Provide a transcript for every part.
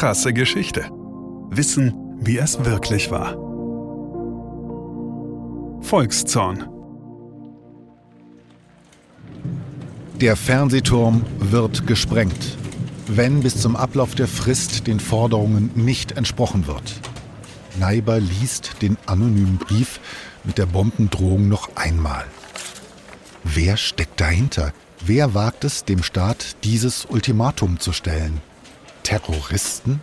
Krasse Geschichte. Wissen, wie es wirklich war. Volkszorn. Der Fernsehturm wird gesprengt, wenn bis zum Ablauf der Frist den Forderungen nicht entsprochen wird. Neiber liest den anonymen Brief mit der Bombendrohung noch einmal. Wer steckt dahinter? Wer wagt es, dem Staat dieses Ultimatum zu stellen? Terroristen?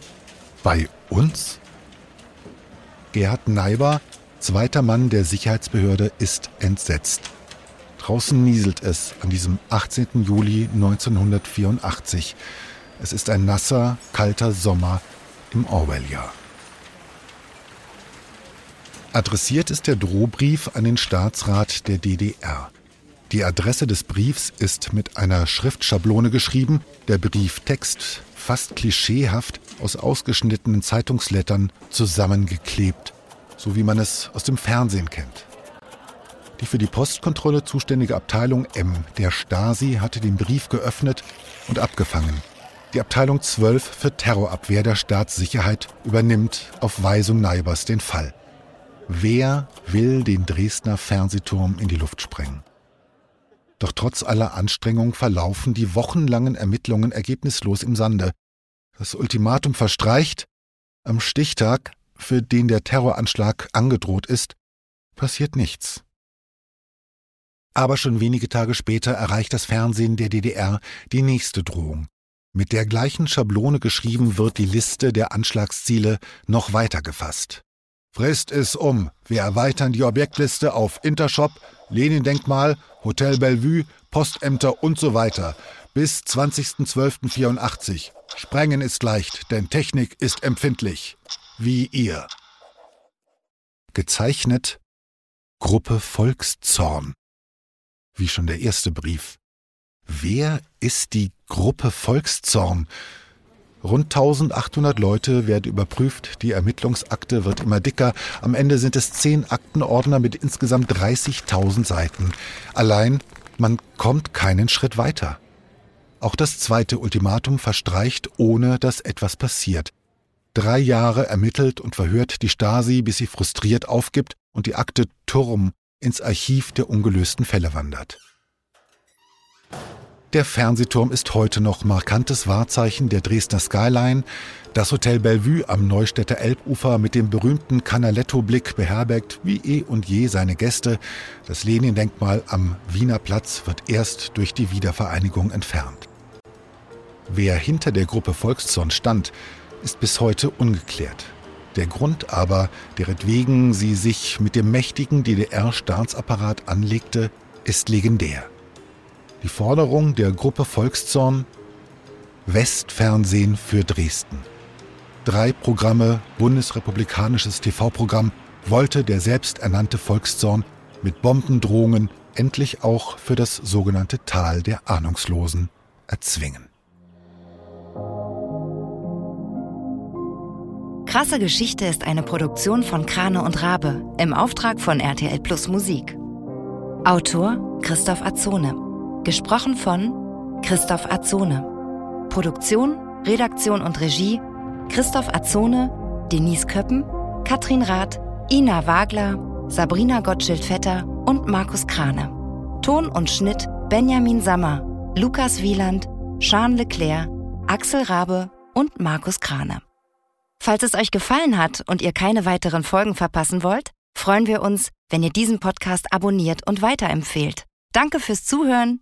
Bei uns? Gerhard Neiber, zweiter Mann der Sicherheitsbehörde, ist entsetzt. Draußen nieselt es an diesem 18. Juli 1984. Es ist ein nasser, kalter Sommer im Orwell-Jahr. Adressiert ist der Drohbrief an den Staatsrat der DDR. Die Adresse des Briefs ist mit einer Schriftschablone geschrieben, der Brieftext fast klischeehaft aus ausgeschnittenen Zeitungslettern zusammengeklebt, so wie man es aus dem Fernsehen kennt. Die für die Postkontrolle zuständige Abteilung M der Stasi hatte den Brief geöffnet und abgefangen. Die Abteilung 12 für Terrorabwehr der Staatssicherheit übernimmt auf Weisung Neibers den Fall. Wer will den Dresdner Fernsehturm in die Luft sprengen? Doch trotz aller Anstrengung verlaufen die wochenlangen Ermittlungen ergebnislos im Sande. Das Ultimatum verstreicht. Am Stichtag, für den der Terroranschlag angedroht ist, passiert nichts. Aber schon wenige Tage später erreicht das Fernsehen der DDR die nächste Drohung. Mit der gleichen Schablone geschrieben wird die Liste der Anschlagsziele noch weiter gefasst. Frist ist um. Wir erweitern die Objektliste auf Intershop, Lenin-Denkmal, Hotel Bellevue, Postämter und so weiter. Bis 20.12.84. Sprengen ist leicht, denn Technik ist empfindlich. Wie ihr. Gezeichnet Gruppe Volkszorn. Wie schon der erste Brief. Wer ist die Gruppe Volkszorn? Rund 1800 Leute werden überprüft, die Ermittlungsakte wird immer dicker. Am Ende sind es zehn Aktenordner mit insgesamt 30.000 Seiten. Allein, man kommt keinen Schritt weiter. Auch das zweite Ultimatum verstreicht, ohne dass etwas passiert. Drei Jahre ermittelt und verhört die Stasi, bis sie frustriert aufgibt und die Akte Turm ins Archiv der ungelösten Fälle wandert. Der Fernsehturm ist heute noch markantes Wahrzeichen der Dresdner Skyline. Das Hotel Bellevue am Neustädter Elbufer mit dem berühmten Canaletto-Blick beherbergt wie eh und je seine Gäste. Das Lenin-Denkmal am Wiener Platz wird erst durch die Wiedervereinigung entfernt. Wer hinter der Gruppe Volkszorn stand, ist bis heute ungeklärt. Der Grund aber, deretwegen sie sich mit dem mächtigen DDR-Staatsapparat anlegte, ist legendär. Die Forderung der Gruppe Volkszorn Westfernsehen für Dresden. Drei Programme, bundesrepublikanisches TV-Programm, wollte der selbsternannte Volkszorn mit Bombendrohungen endlich auch für das sogenannte Tal der Ahnungslosen erzwingen. Krasse Geschichte ist eine Produktion von Krane und Rabe im Auftrag von RTL Plus Musik. Autor Christoph Azone. Gesprochen von Christoph Azone. Produktion, Redaktion und Regie Christoph Azone, Denise Köppen, Katrin Rath, Ina Wagler, Sabrina Gottschild-Vetter und Markus Krane. Ton und Schnitt Benjamin Sammer, Lukas Wieland, Sean Leclerc, Axel Rabe und Markus Krane. Falls es euch gefallen hat und ihr keine weiteren Folgen verpassen wollt, freuen wir uns, wenn ihr diesen Podcast abonniert und weiterempfehlt. Danke fürs Zuhören